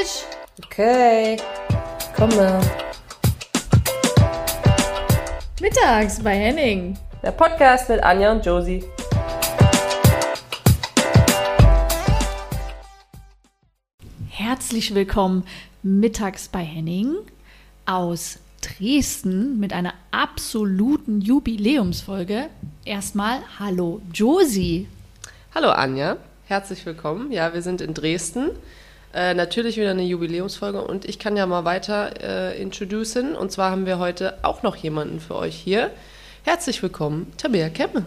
Tisch! Okay, komme. Mittags bei Henning. Der Podcast mit Anja und Josie. Herzlich willkommen mittags bei Henning aus Dresden mit einer absoluten Jubiläumsfolge. Erstmal Hallo Josie. Hallo Anja, herzlich willkommen. Ja, wir sind in Dresden. Äh, natürlich wieder eine Jubiläumsfolge und ich kann ja mal weiter äh, introducen. Und zwar haben wir heute auch noch jemanden für euch hier. Herzlich willkommen, Tabea Kemme.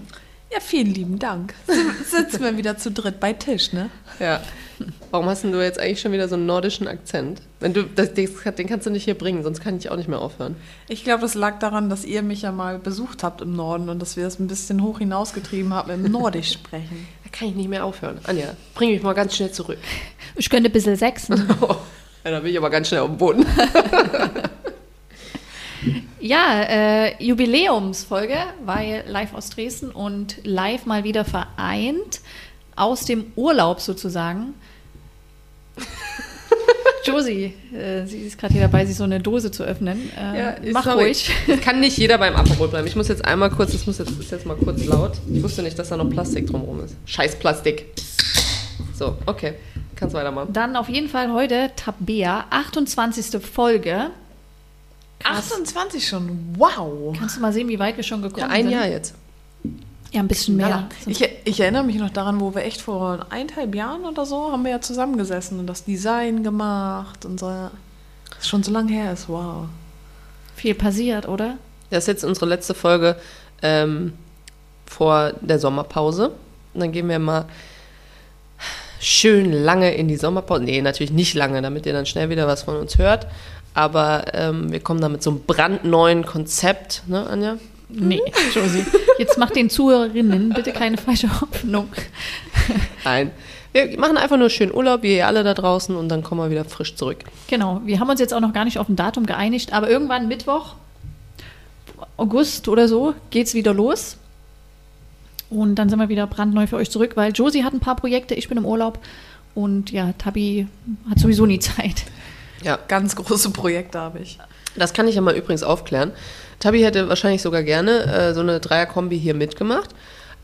Ja, vielen lieben Dank. Sitzen wir wieder zu dritt bei Tisch, ne? Ja. Warum hast denn du jetzt eigentlich schon wieder so einen nordischen Akzent? Wenn du, das, den kannst du nicht hier bringen, sonst kann ich auch nicht mehr aufhören. Ich glaube, das lag daran, dass ihr mich ja mal besucht habt im Norden und dass wir das ein bisschen hoch hinausgetrieben haben im Nordisch sprechen. Kann ich nicht mehr aufhören. Anja, bring mich mal ganz schnell zurück. Ich könnte ein bisschen sechsen. Oh, ja, da bin ich aber ganz schnell auf dem Boden. Ja, äh, Jubiläumsfolge, weil live aus Dresden und live mal wieder vereint aus dem Urlaub sozusagen. Josie, äh, sie ist gerade hier dabei, sich so eine Dose zu öffnen. Äh, Ja, mach sorry. ruhig. Es kann nicht jeder beim Aperol bleiben. Ich muss jetzt einmal kurz, das muss jetzt, ist jetzt mal kurz laut. Ich wusste nicht, dass da noch Plastik drumherum ist. Scheiß Plastik. So, okay. Kannst weitermachen. Dann auf jeden Fall heute Tabea, 28. Folge. Krass. 28 schon, wow. Kannst du mal sehen, wie weit wir schon gekommen Ja, ein sind? Jahr jetzt. Ja, ein bisschen mehr. Ja. Ich, ich erinnere mich noch daran, wo wir echt vor eineinhalb Jahren oder so haben wir ja zusammengesessen und das Design gemacht und so. Das ist schon so lange her ist, wow. Viel passiert, oder? Das ist jetzt unsere letzte Folge ähm, vor der Sommerpause. Und dann gehen wir mal schön lange in die Sommerpause. Nee, natürlich nicht lange, damit ihr dann schnell wieder was von uns hört. Aber ähm, wir kommen da mit so einem brandneuen Konzept, ne, Anja? Nee, Josie. Jetzt mach den Zuhörerinnen bitte keine falsche Hoffnung. Nein. Wir machen einfach nur schön Urlaub, wie ihr alle da draußen, und dann kommen wir wieder frisch zurück. Genau, wir haben uns jetzt auch noch gar nicht auf ein Datum geeinigt, aber irgendwann Mittwoch, August oder so, geht's wieder los. Und dann sind wir wieder brandneu für euch zurück, weil Josie hat ein paar Projekte, ich bin im Urlaub und ja, Tabi hat sowieso nie Zeit. Ja, Ganz große Projekte habe ich. das kann ich ja mal übrigens aufklären. Tabi hätte wahrscheinlich sogar gerne äh, so eine Dreierkombi hier mitgemacht.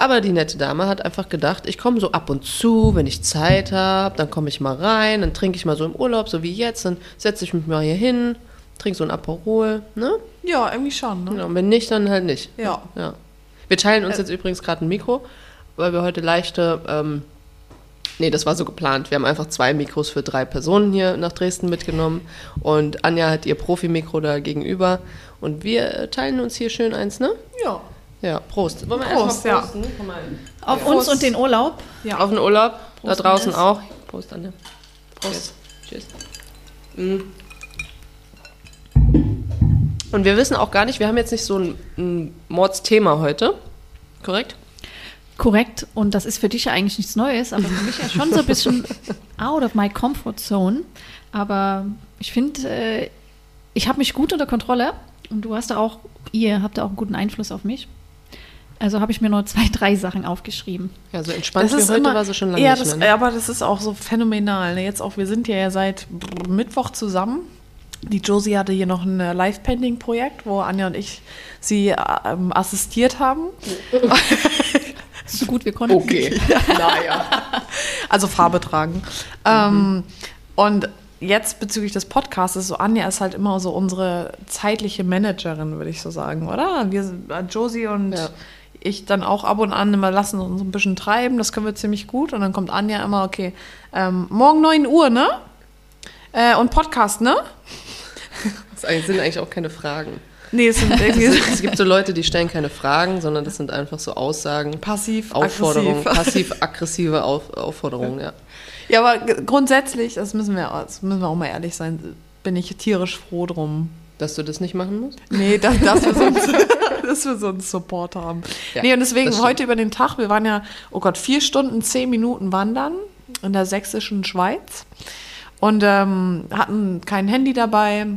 Aber die nette Dame hat einfach gedacht, ich komme so ab und zu, wenn ich Zeit habe, dann komme ich mal rein, dann trinke ich mal so im Urlaub, so wie jetzt, dann setze ich mich mal hier hin, trinke so ein Aperol, ne? Ja, irgendwie schon, ne? Ja, und wenn nicht, dann halt nicht. Ja. Ja. Wir teilen uns jetzt übrigens gerade ein Mikro, weil wir heute leichte, ähm, nee, das war so geplant. Wir haben einfach zwei Mikros für drei Personen hier nach Dresden mitgenommen und Anja hat ihr Profimikro da gegenüber und wir teilen uns hier schön eins, ne? Ja. Ja, Prost. Wollen wir Prost, erst mal ja. prosten? Komm mal. Auf Prost. uns und den Urlaub. Ja. Auf den Urlaub, Prost, da draußen auch. Prost, Anja. Prost. Tschüss. Mm. Und wir wissen auch gar nicht, wir haben jetzt nicht so ein, ein Mordsthema heute, korrekt? Korrekt, und das ist für dich ja eigentlich nichts Neues, aber für mich ja schon so ein bisschen out of my comfort zone. Aber ich finde, äh, ich habe mich gut unter Kontrolle und du hast da auch, ihr habt da auch einen guten Einfluss auf mich. Also habe ich mir nur zwei, drei Sachen aufgeschrieben. Ja, so entspannt wie heute war sie schon lange ja, nicht das, mehr. Ne? aber das ist auch so phänomenal. Ne? Jetzt auch, wir sind ja seit Mittwoch zusammen. Die Josie hatte hier noch ein äh, Live-Pending-Projekt, wo Anja und ich sie ähm, assistiert haben. So gut wir konnten. Okay, naja. Also Farbe tragen. Ähm, und jetzt bezüglich des Podcasts, so Anja ist halt immer so unsere zeitliche Managerin, würde ich so sagen, oder? Wir, Josie und Ja. ich dann auch ab und an immer lassen uns ein bisschen treiben, das können wir ziemlich gut. Und dann kommt Anja immer, okay, ähm, morgen 9 Uhr, ne? Äh, und Podcast, ne? Das sind eigentlich auch keine Fragen. Nee, es sind irgendwie Es gibt so Leute, die stellen keine Fragen, sondern das sind einfach so Aussagen, passiv, Aufforderungen, aggressiv. passiv-aggressive Auf, Aufforderungen, ja. Ja, aber g- grundsätzlich, das müssen wir, das müssen wir auch mal ehrlich sein, bin ich tierisch froh drum. Dass du das nicht machen musst? Nee, dass, dass, wir, so einen, dass wir so einen Support haben. Ja, nee, und deswegen heute über den Tag, wir waren ja, oh Gott, vier Stunden, zehn Minuten wandern in der sächsischen Schweiz und ähm, hatten kein Handy dabei.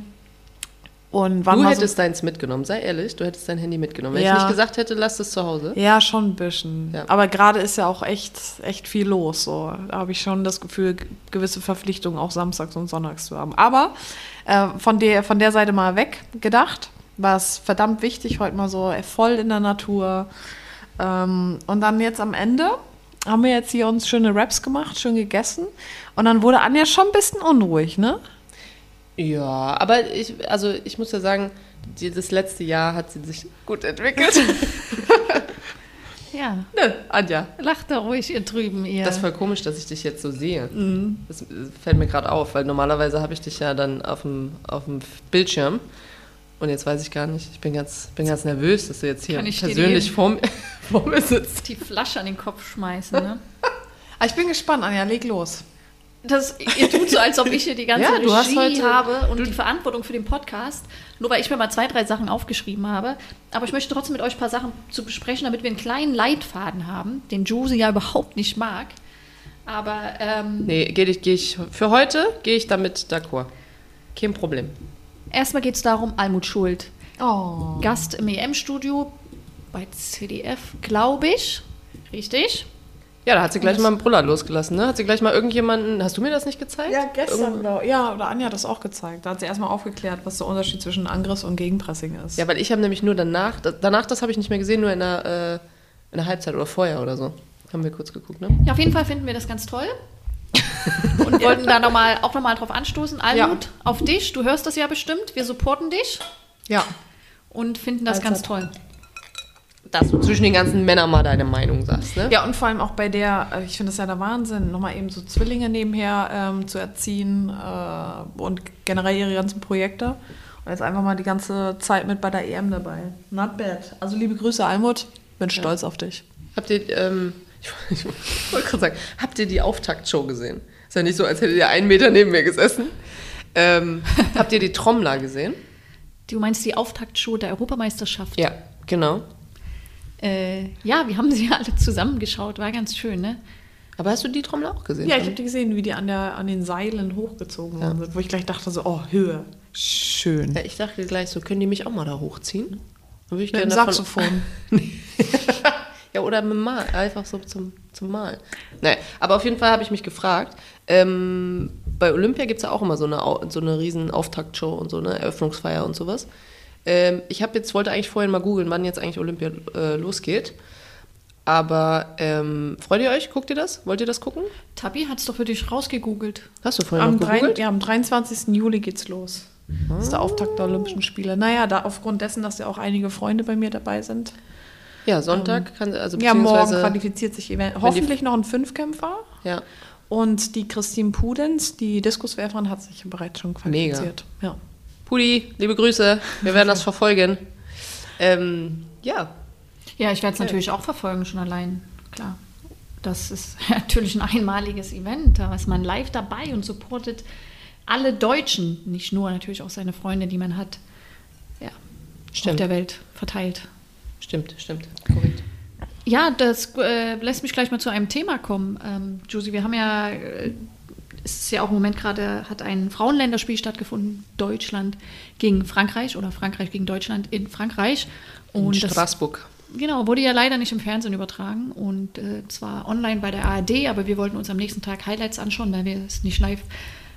Und waren Du hättest deins mitgenommen, sei ehrlich, du hättest dein Handy mitgenommen. Wenn Ja. ich nicht gesagt hätte, lass es zu Hause. so, ja, schon ein bisschen. Ja. Aber gerade ist ja auch echt, echt viel los. So. Da habe ich schon das Gefühl, gewisse Verpflichtungen auch samstags und sonntags zu haben. Aber äh, von, der, von der Seite mal weg gedacht, war es verdammt wichtig, heute mal so voll in der Natur. Ähm, und dann jetzt am Ende haben wir jetzt hier uns schöne Raps gemacht, schön gegessen. Und dann wurde Anja schon ein bisschen unruhig, ne? Ja, aber ich, also ich muss ja sagen, die, das letzte Jahr hat sie sich gut entwickelt. Ja, ne, Anja. lacht da ruhig ihr drüben, ihr. Das ist voll komisch, dass ich dich jetzt so sehe. Das äh, fällt mir gerade auf, weil normalerweise habe ich dich ja dann auf dem, auf dem Bildschirm. Und jetzt weiß ich gar nicht. Ich bin ganz, bin ganz nervös, dass du jetzt hier persönlich vor mir, vor mir sitzt. die Flasche an den Kopf schmeißen, ne? Ah, Ich bin gespannt, Anja, leg los. Das, ihr tut so, als ob ich hier die ganze Ja, Regie habe und die Verantwortung für den Podcast. Nur weil ich mir mal zwei, drei Sachen aufgeschrieben habe. Aber ich möchte trotzdem mit euch ein paar Sachen zu besprechen, damit wir einen kleinen Leitfaden haben, den Josie ja überhaupt nicht mag. Aber ähm, Nee, gehe ich, geh ich, für heute gehe ich damit d'accord. Kein Problem. erstmal geht es darum, Almut Schuld. Oh. Gast im EM-Studio bei CDF, glaube ich. Richtig? Ja, da hat sie gleich mal einen Brüller losgelassen, ne? Hat sie gleich mal irgendjemanden, hast du mir das nicht gezeigt? Ja, gestern. Oder, ja, oder Anja hat das auch gezeigt. Da hat sie erstmal aufgeklärt, was der Unterschied zwischen Angriffs- und Gegenpressing ist. Ja, weil ich habe nämlich nur danach, da- danach das habe ich nicht mehr gesehen, nur in der, äh, in der Halbzeit oder vorher oder so. Haben wir kurz geguckt, ne? Ja, auf jeden Fall finden wir das ganz toll. Und wollten da noch mal, auch nochmal drauf anstoßen. Almut, auf dich. Du hörst das ja bestimmt. Wir supporten dich ja. und finden das Als ganz toll. Dass du zwischen den ganzen Männern mal deine Meinung sagst, ne? Ja, und vor allem auch bei der, äh, ich finde das ja der Wahnsinn, nochmal eben so Zwillinge nebenher ähm, zu erziehen äh, und generell ihre ganzen Projekte. Und jetzt einfach mal die ganze Zeit mit bei der EM dabei. Not bad. Also liebe Grüße, Almut. Bin stolz auf dich. Habt ihr, ähm, ich, ich wollte gerade sagen, habt ihr die Auftaktshow gesehen? Ist ja nicht so, als hättet ihr einen Meter neben mir gesessen. Ähm, habt ihr die Trommler gesehen? Du meinst die Auftaktshow der Europameisterschaft? Ja, genau. Äh, ja, wir haben sie ja alle zusammengeschaut. War ganz schön, ne? Aber hast du die Trommler auch gesehen? Ja, ich habe die gesehen, wie die an, der, an den Seilen hochgezogen worden sind, wo ich gleich dachte so, oh, Höhe. Schön. Ja, ich dachte gleich so, können die mich auch mal da hochziehen? Dann würde ich Mit dem Saxophon. Ja, oder mit dem Mal, einfach so zum, zum Malen. Naja, aber auf jeden Fall habe ich mich gefragt, ähm, bei Olympia gibt es ja auch immer so eine, so eine riesen Auftaktshow und so eine Eröffnungsfeier und sowas. Ähm, ich habe jetzt, wollte eigentlich vorhin mal googeln, wann jetzt eigentlich Olympia äh, losgeht. Aber ähm, freut ihr euch? Guckt ihr das? Wollt ihr das gucken? Tabi hat es doch für dich rausgegoogelt. Hast du vorhin Am, noch gegoogelt? ja, am 23. Juli geht's los. Das ist der Auftakt der Olympischen Spiele. Naja, da aufgrund dessen, dass ja auch einige Freunde bei mir dabei sind. Ja, Sonntag kann also Ja, morgen qualifiziert sich Event. Hoffentlich noch ein Fünfkämpfer. Ja, Und die Christine Pudenz, die Diskuswerferin, hat sich bereits schon qualifiziert. Ja. Pudi, liebe Grüße, wir werden das verfolgen. Ähm, ja, Ja, ich werde es natürlich auch verfolgen, schon allein. Klar. Das ist natürlich ein einmaliges Event. Da ist man live dabei und supportet alle Deutschen. Nicht nur natürlich auch seine Freunde, die man hat. Ja, auf Stimmt. der Welt verteilt. stimmt, stimmt, korrekt. Ja, das äh, lässt mich gleich mal zu einem Thema kommen. Ähm, Josie, wir haben ja, äh, es ist ja auch im Moment gerade, hat ein Frauenländerspiel stattgefunden, Deutschland gegen Frankreich oder Frankreich gegen Deutschland in Frankreich. In Und das, Straßburg. genau, wurde ja leider nicht im Fernsehen übertragen und äh, zwar online bei der ARD, aber wir wollten uns am nächsten Tag Highlights anschauen, weil wir es nicht live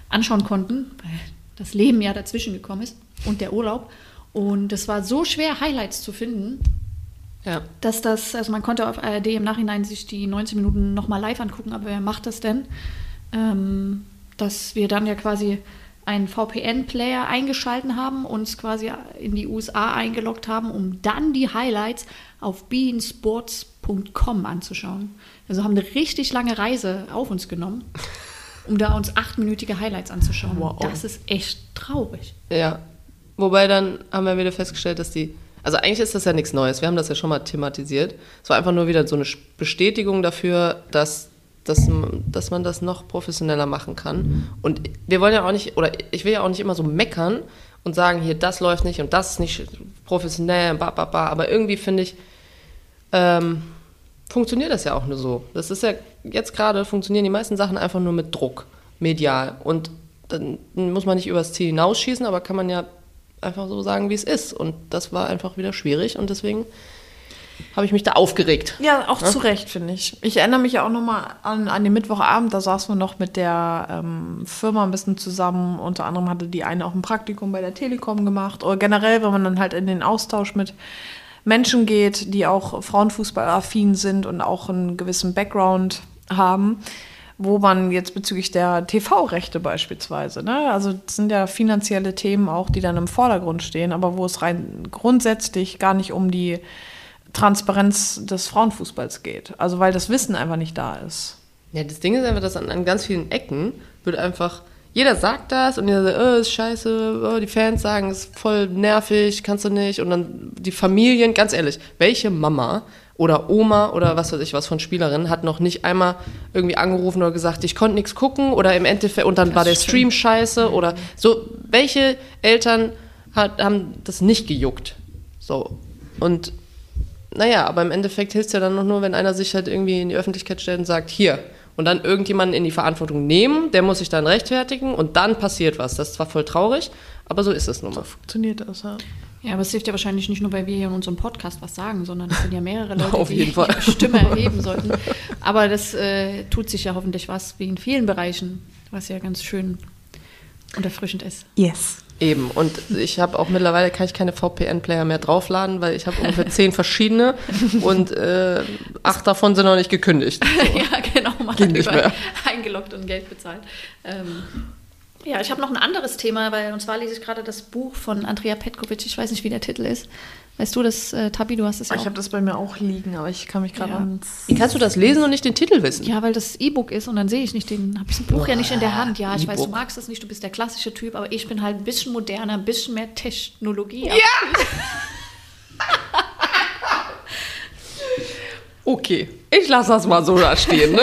anschauen konnten, weil das Leben ja dazwischen gekommen ist und der Urlaub. Und es war so schwer, Highlights zu finden, Ja. dass das, also man konnte auf ARD im Nachhinein sich die 19 Minuten nochmal live angucken, aber wer macht das denn? Ähm, dass wir dann ja quasi einen VPN-Player eingeschalten haben, uns quasi in die USA eingeloggt haben, um dann die Highlights auf beansports.com anzuschauen. Also haben eine richtig lange Reise auf uns genommen, um da uns achtminütige Highlights anzuschauen. Wow. Das ist echt traurig. Ja. Wobei dann haben wir wieder festgestellt, dass die. Also eigentlich ist das ja nichts Neues. Wir haben das ja schon mal thematisiert. Es war einfach nur wieder so eine Bestätigung dafür, dass, dass, dass man das noch professioneller machen kann. Und wir wollen ja auch nicht, oder ich will ja auch nicht immer so meckern und sagen, hier, das läuft nicht und das ist nicht professionell, ba, ba, ba. Aber irgendwie finde ich, ähm, funktioniert das ja auch nur so. Das ist ja, jetzt gerade funktionieren die meisten Sachen einfach nur mit Druck, medial. Und dann muss man nicht übers Ziel hinausschießen, aber kann man ja einfach so sagen, wie es ist. Und das war einfach wieder schwierig und deswegen habe ich mich da aufgeregt. Ja, auch zu Recht, finde ich. Ich erinnere mich ja auch nochmal an, an den Mittwochabend, da saßen wir noch mit der ähm, Firma ein bisschen zusammen. Unter anderem hatte die eine auch ein Praktikum bei der Telekom gemacht. Oder generell, wenn man dann halt in den Austausch mit Menschen geht, die auch Frauenfußballaffin sind und auch einen gewissen Background haben, wo man jetzt bezüglich der TV-Rechte beispielsweise, ne? also das sind ja finanzielle Themen auch, die dann im Vordergrund stehen, aber wo es rein grundsätzlich gar nicht um die Transparenz des Frauenfußballs geht. Also weil das Wissen einfach nicht da ist. Ja, das Ding ist einfach, dass an, an ganz vielen Ecken wird einfach, jeder sagt das und jeder sagt, oh, ist scheiße, oh, die Fans sagen, ist voll nervig, kannst du nicht. Und dann die Familien, ganz ehrlich, welche Mama oder Oma oder was weiß ich was von Spielerin hat noch nicht einmal irgendwie angerufen oder gesagt, ich konnte nichts gucken oder im Endeffekt und dann Das war der. Stream scheiße oder so. Welche Eltern hat, haben das nicht gejuckt? So. Und naja, aber im Endeffekt hilft es ja dann noch nur, wenn einer sich halt irgendwie in die Öffentlichkeit stellt und sagt, hier. Und dann irgendjemanden in die Verantwortung nehmen, der muss sich dann rechtfertigen und dann passiert was. Das ist zwar voll traurig, aber so ist es nun mal. Funktioniert das, ja. Ja, aber es hilft ja wahrscheinlich nicht nur, weil wir hier in unserem Podcast was sagen, sondern es sind ja mehrere Leute, Auf die jeden Fall. ihre Stimme erheben sollten. Aber das äh, tut sich ja hoffentlich was, wie in vielen Bereichen, was ja ganz schön und erfrischend ist. Yes. Eben. Und ich habe auch mittlerweile kann ich keine VPN-Player mehr draufladen, weil ich habe ungefähr zehn verschiedene und äh, acht davon sind noch nicht gekündigt. ja, genau, man Geht hat nicht mehr. eingeloggt und Geld bezahlt. Ähm, ja, ich habe noch ein anderes Thema, weil und zwar lese ich gerade das Buch von Andrea Petkovic. Ich weiß nicht, wie der Titel ist. Weißt du das, äh, Tabi, du hast es ja Ich habe das bei mir auch liegen, aber ich kann mich gerade Ja. ans. Wie kannst du das lesen und nicht den Titel wissen? Ja, weil das E-Book ist und dann sehe ich nicht den, habe ich das Buch ja nicht in der Hand. Ja, ich weiß, du magst das nicht, du bist der klassische Typ, aber ich bin halt ein bisschen moderner, ein bisschen mehr Technologie. Ja. Okay, ich lasse das mal so da stehen, ne?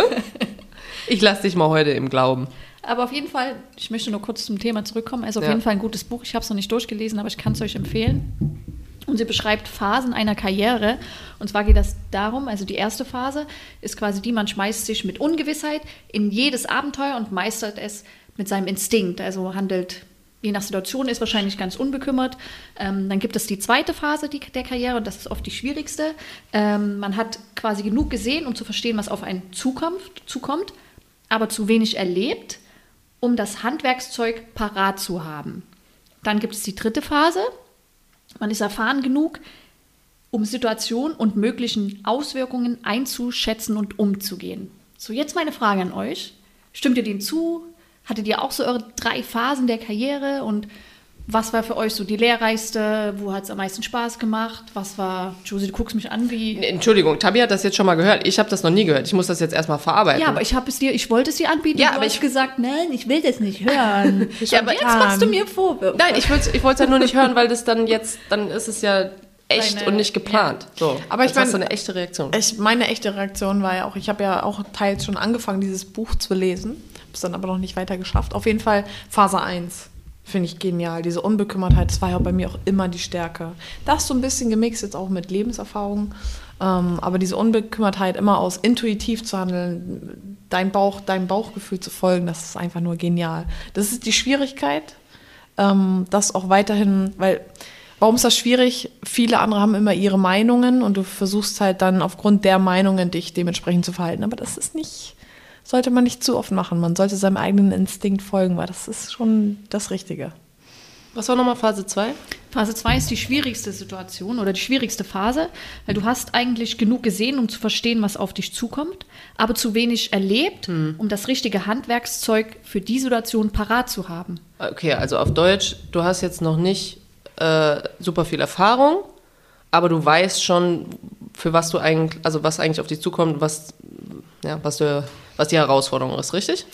Ich lasse dich mal heute im Glauben. Aber auf jeden Fall, ich möchte nur kurz zum Thema zurückkommen. Also auf Ja. jeden Fall ein gutes Buch. Ich habe es noch nicht durchgelesen, aber ich kann es euch empfehlen. Und sie beschreibt Phasen einer Karriere. Und zwar geht das darum, also die erste Phase ist quasi die, man schmeißt sich mit Ungewissheit in jedes Abenteuer und meistert es mit seinem Instinkt. Also handelt, je nach Situation, ist wahrscheinlich ganz unbekümmert. Ähm, dann gibt es die zweite Phase die, der Karriere und das ist oft die schwierigste. Ähm, man hat quasi genug gesehen, um zu verstehen, was auf einen zukommt, zukommt aber zu wenig erlebt, um das Handwerkszeug parat zu haben. Dann gibt es die dritte Phase. Man ist erfahren genug, um Situationen und möglichen Auswirkungen einzuschätzen und umzugehen. So, jetzt meine Frage an euch. Stimmt ihr dem zu? Hattet ihr auch so eure drei Phasen der Karriere? Und was war für euch so die lehrreichste? Wo hat es am meisten Spaß gemacht? Was war, Josie, du guckst mich an wie... Entschuldigung, Tabi hat das jetzt schon mal gehört. Ich habe das noch nie gehört. Ich muss das jetzt erstmal verarbeiten. Ja, aber ich habe es dir, ich wollte es dir anbieten. Ja, du aber hast ich- gesagt, nein, ich will das nicht hören. Ja, aber jetzt machst du mir Vorwürfe. Nein, ich wollte ich es halt nur nicht hören, weil das dann jetzt, dann ist es ja echt Deine- und nicht geplant. So, Aber ich jetzt hast du mein- eine echte Reaktion. Ich, meine echte Reaktion war ja auch, ich habe ja auch teils schon angefangen, dieses Buch zu lesen, habe es dann aber noch nicht weiter geschafft. Auf jeden Fall Phase 1 finde ich genial. Diese Unbekümmertheit, das war ja bei mir auch immer die Stärke. Das so ein bisschen gemixt jetzt auch mit Lebenserfahrung, ähm, aber diese Unbekümmertheit immer aus intuitiv zu handeln, dein Bauch, deinem Bauchgefühl zu folgen, das ist einfach nur genial. Das ist die Schwierigkeit, ähm, das auch weiterhin, weil warum ist das schwierig? Viele andere haben immer ihre Meinungen und du versuchst halt dann aufgrund der Meinungen dich dementsprechend zu verhalten. Aber das ist nicht, sollte man nicht zu oft machen. Man sollte seinem eigenen Instinkt folgen, weil das ist schon das Richtige. Was war nochmal Phase 2? Phase 2 ist die schwierigste Situation oder die schwierigste Phase, weil du hast eigentlich genug gesehen, um zu verstehen, was auf dich zukommt, aber zu wenig erlebt, um das richtige Handwerkszeug für die Situation parat zu haben. Okay, also auf Deutsch, du hast jetzt noch nicht äh, super viel Erfahrung, aber du weißt schon, für was du eigentlich, also was eigentlich auf dich zukommt, was, ja, was, du, was die Herausforderung ist, richtig?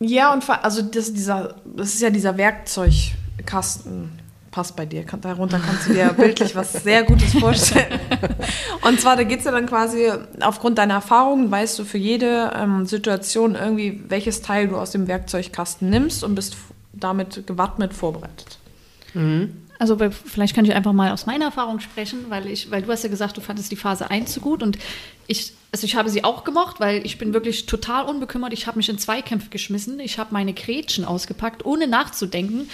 Ja, und also das, dieser, das ist ja dieser Werkzeugkasten. Passt bei dir. Darunter kannst du dir bildlich was sehr Gutes vorstellen. Und zwar, da geht es ja dann quasi, aufgrund deiner Erfahrungen weißt du für jede ähm, Situation irgendwie, welches Teil du aus dem Werkzeugkasten nimmst und bist damit gewappnet vorbereitet. Also vielleicht kann ich einfach mal aus meiner Erfahrung sprechen, weil ich, weil du hast ja gesagt, du fandest die Phase 1 so gut und ich, also ich habe sie auch gemocht, weil ich bin wirklich total unbekümmert. Ich habe mich in Zweikämpfe geschmissen, ich habe meine Gretchen ausgepackt, ohne nachzudenken.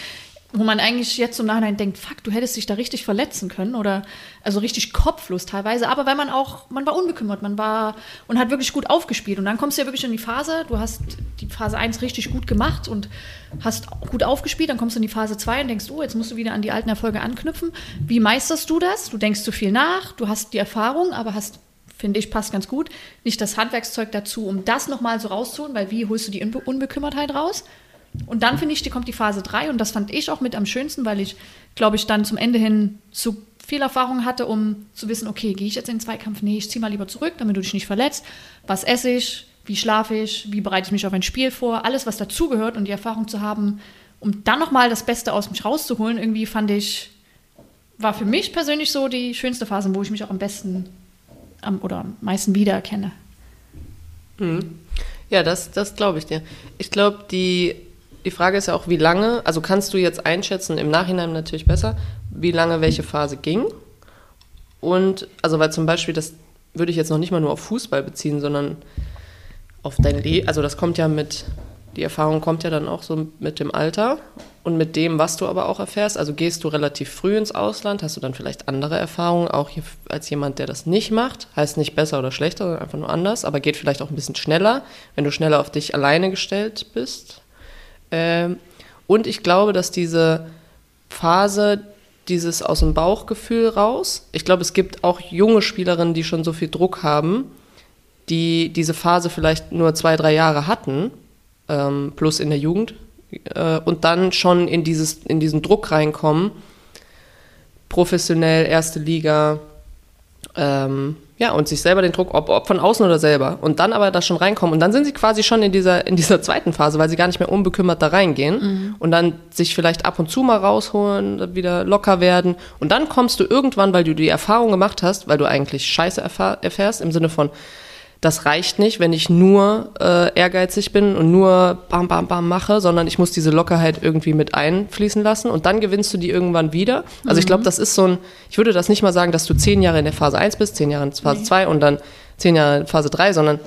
Wo man eigentlich jetzt im Nachhinein denkt, fuck, du hättest dich da richtig verletzen können oder also richtig kopflos teilweise, aber weil man auch, man war unbekümmert, man war und hat wirklich gut aufgespielt und dann kommst du ja wirklich in die Phase, du hast die Phase 1 richtig gut gemacht und hast gut aufgespielt, dann kommst du in die Phase 2 und denkst, oh, jetzt musst du wieder an die alten Erfolge anknüpfen. Wie meisterst du das? Du denkst zu viel nach, du hast die Erfahrung, aber hast finde ich, passt ganz gut. Nicht das Handwerkszeug dazu, um das nochmal so rauszuholen, weil wie holst du die Unbe Unbekümmertheit raus? Und dann finde ich, die kommt die Phase 3 und das fand ich auch mit am schönsten, weil ich, glaube ich, dann zum Ende hin so viel Erfahrung hatte, um zu wissen, okay, gehe ich jetzt in den Zweikampf? Nee, ich ziehe mal lieber zurück, damit du dich nicht verletzt. Was esse ich? Wie schlafe ich? Wie bereite ich mich auf ein Spiel vor? Alles, was dazugehört und die Erfahrung zu haben, um dann nochmal das Beste aus mich rauszuholen, irgendwie fand ich, war für mich persönlich so die schönste Phase, wo ich mich auch am besten am, oder am meisten wiedererkenne. Mhm. Ja, das, das glaube ich dir. Ich glaube, die die Frage ist ja auch, wie lange, also kannst du jetzt einschätzen, im Nachhinein natürlich besser, wie lange welche Phase ging? Und, also weil zum Beispiel, das würde ich jetzt noch nicht mal nur auf Fußball beziehen, sondern auf dein Leben, also das kommt ja mit, die Erfahrung kommt ja dann auch so mit dem Alter und mit dem, was du aber auch erfährst. Also gehst du relativ früh ins Ausland, hast du dann vielleicht andere Erfahrungen, auch als jemand, der das nicht macht. Heißt nicht besser oder schlechter, sondern einfach nur anders, aber geht vielleicht auch ein bisschen schneller, wenn du schneller auf dich alleine gestellt bist. Ähm, und ich glaube, dass diese Phase, dieses aus dem Bauchgefühl raus, ich glaube, es gibt auch junge Spielerinnen, die schon so viel Druck haben, die diese Phase vielleicht nur zwei, drei Jahre hatten, ähm, plus in der Jugend, äh, und dann schon in, dieses, in diesen Druck reinkommen, professionell, erste Liga, ähm, ja, und sich selber den Druck, ob, ob, von außen oder selber. Und dann aber da schon reinkommen. Und dann sind sie quasi schon in dieser, in dieser zweiten Phase, weil sie gar nicht mehr unbekümmert da reingehen. Mhm. Und dann sich vielleicht ab und zu mal rausholen, wieder locker werden. Und dann kommst du irgendwann, weil du die Erfahrung gemacht hast, weil du eigentlich Scheiße erfährst, im Sinne von, das reicht nicht, wenn ich nur äh, ehrgeizig bin und nur bam, bam, bam mache, sondern ich muss diese Lockerheit irgendwie mit einfließen lassen und dann gewinnst du die irgendwann wieder. Also mhm. ich glaube, das ist so ein, ich würde das nicht mal sagen, dass du zehn Jahre in der Phase 1 bist, zehn Jahre in Phase nee. 2 und dann zehn Jahre in Phase 3, sondern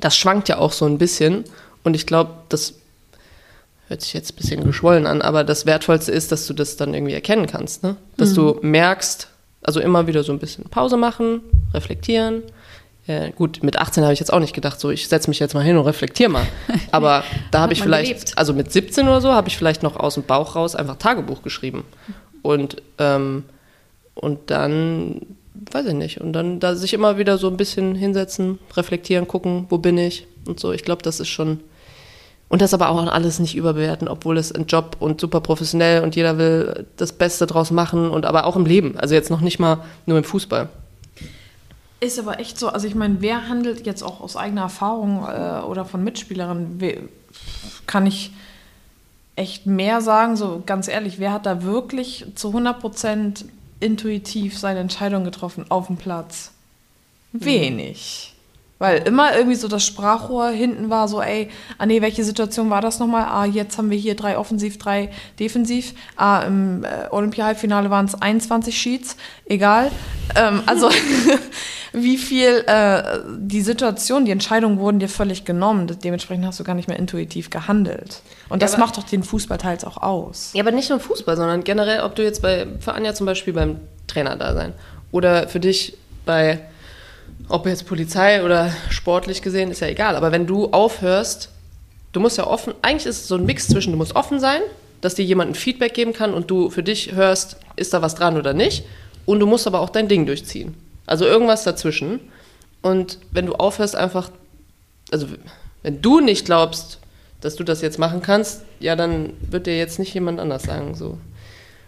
das schwankt ja auch so ein bisschen und ich glaube, das hört sich jetzt ein bisschen geschwollen an, aber das Wertvollste ist, dass du das dann irgendwie erkennen kannst, ne? dass mhm. du merkst, also immer wieder so ein bisschen Pause machen, reflektieren, äh, gut, mit 18 habe ich jetzt auch nicht gedacht, so ich setze mich jetzt mal hin und reflektiere mal. Aber da habe ich vielleicht, gelebt. also mit 17 oder so, habe ich vielleicht noch aus dem Bauch raus einfach Tagebuch geschrieben. Und, ähm, und dann, weiß ich nicht, und dann da sich immer wieder so ein bisschen hinsetzen, reflektieren, gucken, wo bin ich und so. Ich glaube, das ist schon. Und das aber auch alles nicht überbewerten, obwohl es ein Job und super professionell und jeder will das Beste draus machen und aber auch im Leben. Also jetzt noch nicht mal nur im Fußball. Ist aber echt so, also ich meine, wer handelt jetzt auch aus eigener Erfahrung äh, oder von Mitspielerinnen, kann ich echt mehr sagen, so ganz ehrlich, wer hat da wirklich zu 100% intuitiv seine Entscheidung getroffen auf dem Platz? Mhm. Wenig. Weil immer irgendwie so das Sprachrohr hinten war so, ey, ah nee, welche Situation war das nochmal? Ah, jetzt haben wir hier drei offensiv, drei defensiv. Ah, im äh, Olympia-Halbfinale waren es 21 Sheets. Egal. Ähm, also wie viel äh, die Situation, die Entscheidungen wurden dir völlig genommen. Dementsprechend hast du gar nicht mehr intuitiv gehandelt. Und das ja, macht doch den Fußball teils auch aus. Ja, aber nicht nur Fußball, sondern generell, ob du jetzt bei, für Anja zum Beispiel beim Trainer da sein oder für dich bei ob jetzt Polizei oder sportlich gesehen, ist ja egal. Aber wenn du aufhörst, du musst ja offen, eigentlich ist es so ein Mix zwischen, du musst offen sein, dass dir jemand ein Feedback geben kann und du für dich hörst, ist da was dran oder nicht. Und du musst aber auch dein Ding durchziehen. Also irgendwas dazwischen. Und wenn du aufhörst, einfach, also wenn du nicht glaubst, dass du das jetzt machen kannst, ja, dann wird dir jetzt nicht jemand anders sagen, so.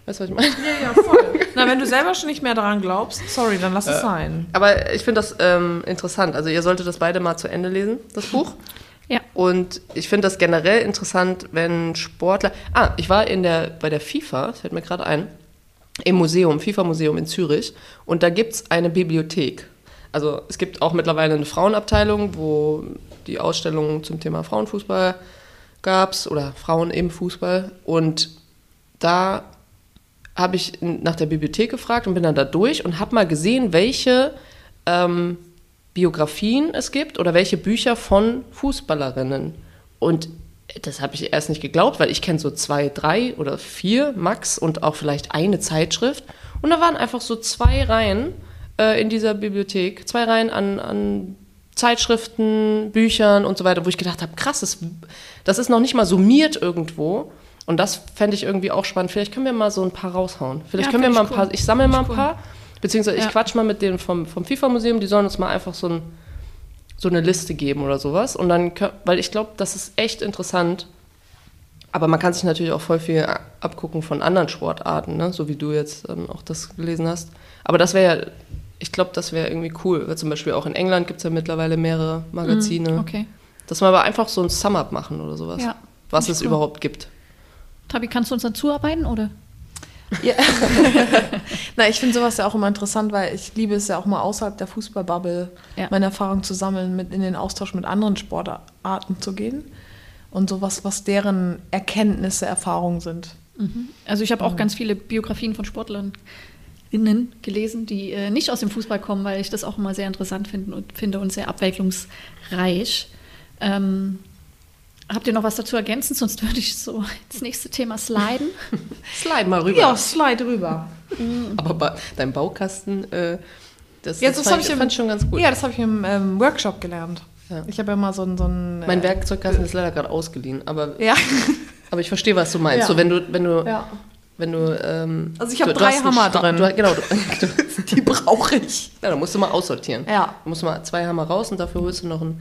Weißt du, was ich meine? Ja, ja, voll. Na, wenn du selber schon nicht mehr daran glaubst, sorry, dann lass es äh, sein. Aber ich finde das ähm, interessant. Also ihr solltet das beide mal zu Ende lesen, das Buch. Ja. Und ich finde das generell interessant, wenn Sportler. Ah, ich war in der, bei der FIFA, das fällt mir gerade ein, im Museum, FIFA-Museum in Zürich. Und da gibt es eine Bibliothek. Also es gibt auch mittlerweile eine Frauenabteilung, wo die Ausstellungen zum Thema Frauenfußball gab es oder Frauen im Fußball. Und da habe ich nach der Bibliothek gefragt und bin dann da durch und habe mal gesehen, welche ähm, Biografien es gibt oder welche Bücher von Fußballerinnen. Und Das habe ich erst nicht geglaubt, weil ich kenne so zwei, drei oder vier Max und auch vielleicht eine Zeitschrift. Und da waren einfach so zwei Reihen äh, in dieser Bibliothek, zwei Reihen an, an Zeitschriften, Büchern und so weiter, wo ich gedacht habe, krass, das, das ist noch nicht mal summiert irgendwo. Und das fände ich irgendwie auch spannend. Vielleicht können wir mal so ein paar raushauen. Vielleicht Ja, können wir mal ich ein paar, cool. ich sammle mal ein ich paar, beziehungsweise ich Ja. quatsch mal mit denen vom, vom FIFA-Museum, die sollen uns mal einfach so, ein, so eine Liste geben oder sowas. Und dann, weil ich glaube, das ist echt interessant. Aber man kann sich natürlich auch voll viel abgucken von anderen Sportarten, ne? so wie du jetzt ähm, auch das gelesen hast. Aber das wäre ja, ich glaube, das wäre irgendwie cool. Weil zum Beispiel auch in England gibt es ja mittlerweile mehrere Magazine. Okay. Dass wir aber einfach so ein Sum-Up machen oder sowas. Ja, was es ich cool. überhaupt gibt. Tabi, kannst du uns dazu arbeiten oder? Ja. Na, ich finde sowas ja auch immer interessant, weil ich liebe es ja auch mal außerhalb der Fußballbubble Ja. meine Erfahrungen zu sammeln, mit in den Austausch mit anderen Sportarten zu gehen und sowas, was deren Erkenntnisse, Erfahrungen sind. Also ich habe auch ganz viele Biografien von Sportlern gelesen, die äh, nicht aus dem Fußball kommen, weil ich das auch immer sehr interessant finde und, finde und sehr abwechslungsreich. Ähm, habt ihr noch was dazu ergänzen? Sonst würde ich so ins nächste Thema sliden. Slide mal rüber. Ja, slide rüber. Aber ba dein Baukasten, äh, das, Ja, das das fand, hab ich, im- fand ich schon ganz gut. Ja, das habe ich im ähm, Workshop gelernt. Ja. Ich habe ja mal so ein... So ein mein äh, Werkzeugkasten ist leider gerade ausgeliehen, aber, Ja. aber ich verstehe, was du meinst. Ja. So, wenn du, wenn du, ja. wenn du, ähm, Also ich hab du- du drei Hammer Schra- drin. Du, genau, du, Die brauche ich. ja, da musst du mal aussortieren. Ja. Du musst mal zwei Hammer raus und dafür holst du noch einen,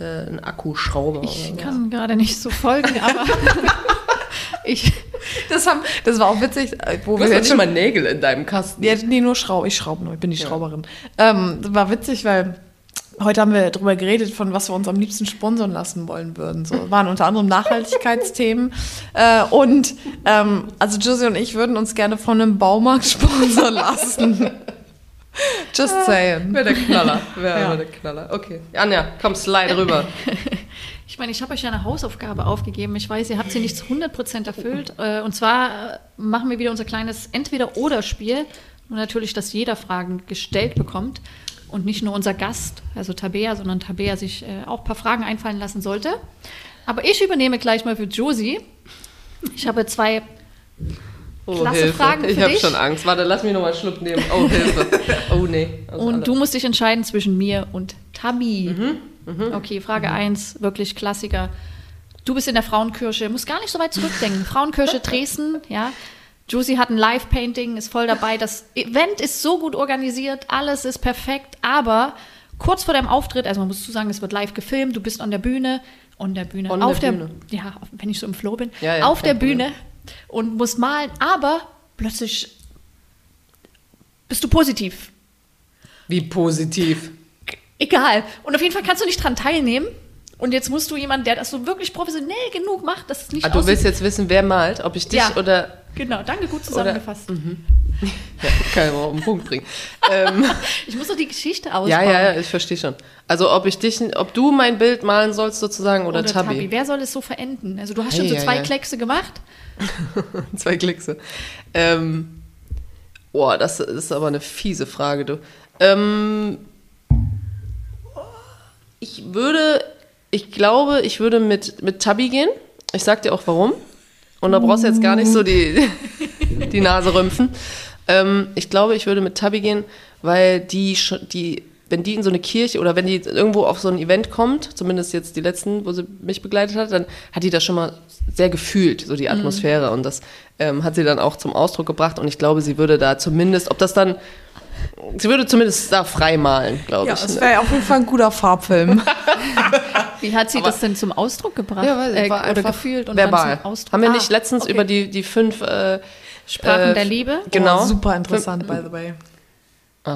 äh, einen Akkuschrauber. Ich kann gerade nicht so folgen, aber ich, Das, haben, das war auch witzig, äh, wo Du wir hast jetzt schon mal Nägel in deinem Kasten. Ja, nee, nur Schraub. Ich schraube nur, ich bin die Schrauberin. Ähm, das war witzig, weil heute haben wir darüber geredet, von was wir uns am liebsten sponsern lassen wollen würden. So waren unter anderem Nachhaltigkeitsthemen. Äh, und ähm, also Josie und ich würden uns gerne von einem Baumarkt sponsern lassen. Just saying. Wäre der Knaller. Wäre Ja. der Knaller. Okay. Anja, komm, slide rüber. Ich meine, ich habe euch ja eine Hausaufgabe aufgegeben. Ich weiß, ihr habt sie nicht zu 100% erfüllt. Äh, Und zwar äh, machen wir wieder unser kleines Entweder-Oder-Spiel. Und natürlich, dass jeder Fragen gestellt bekommt. Und nicht nur unser Gast, also Tabea, sondern Tabea sich äh, auch ein paar Fragen einfallen lassen sollte. Aber ich übernehme gleich mal für Josie. Ich habe zwei Oh, Klasse Hilfe. Fragen Ich für habe dich. schon Angst. Warte, lass mich noch mal einen Schluck nehmen. Oh, Hilfe. Oh, nee. Also Und alle. du musst dich entscheiden zwischen mir und Tabi. Mhm, Okay, Frage 1, wirklich Klassiker. Du bist in der Frauenkirche, musst gar nicht so weit zurückdenken. Frauenkirche Dresden, ja. Josie hat ein Live-Painting, ist voll dabei. Das Event ist so gut organisiert, alles ist perfekt, aber kurz vor deinem Auftritt, also man muss zu sagen, es wird live gefilmt, du bist an der Bühne, on der Bühne, On auf der der, Bühne. ja, wenn ich so im Flow bin, Ja, ja, auf der kein Problem. Und musst malen, aber plötzlich bist du positiv. Wie positiv. Egal. Und auf jeden Fall kannst du nicht dran teilnehmen. Und jetzt musst du jemanden, der das so wirklich professionell genug macht, dass es nicht Ah, du willst jetzt wissen, wer malt? Ob ich dich Ja. oder. Genau, danke, gut zusammengefasst. Ja, kann ich mal auf den Punkt bringen. ähm, Ich muss doch die Geschichte ausbauen. ja, ja, ja, ich verstehe schon. Also, ob ich dich, ob du mein Bild malen sollst, sozusagen, oder, Oder Tabi. Tabi. Wer soll es so verenden? Also du hast schon so ei, zwei ei. Kleckse gemacht. Zwei Klickse. Ähm, boah, das ist aber eine fiese Frage, du. Ähm, ich würde, ich glaube, ich würde mit, mit Tabi gehen. Ich sag dir auch warum. Und da brauchst du jetzt gar nicht so die, die Nase rümpfen. Ähm, ich glaube, ich würde mit Tabi gehen, weil die, die, wenn die in so eine Kirche oder wenn die irgendwo auf so ein Event kommt, zumindest jetzt die letzten, wo sie mich begleitet hat, dann hat die das schon mal sehr gefühlt, so die Atmosphäre. Und das ähm, hat sie dann auch zum Ausdruck gebracht. Und ich glaube, sie würde da zumindest, ob das dann, sie würde zumindest da frei malen, glaube Ja, ich. es ne? wäre auf jeden Fall ein guter Farbfilm. Wie hat sie Aber- das denn zum Ausdruck gebracht? Ja, weiß ich, Äh, war oder einfach gefühlt und verbal. dann zum Ausdruck? Haben wir Ah, nicht letztens okay. über die, die fünf äh, Sprachen äh, der Liebe? Genau. Oh, super interessant, by the way.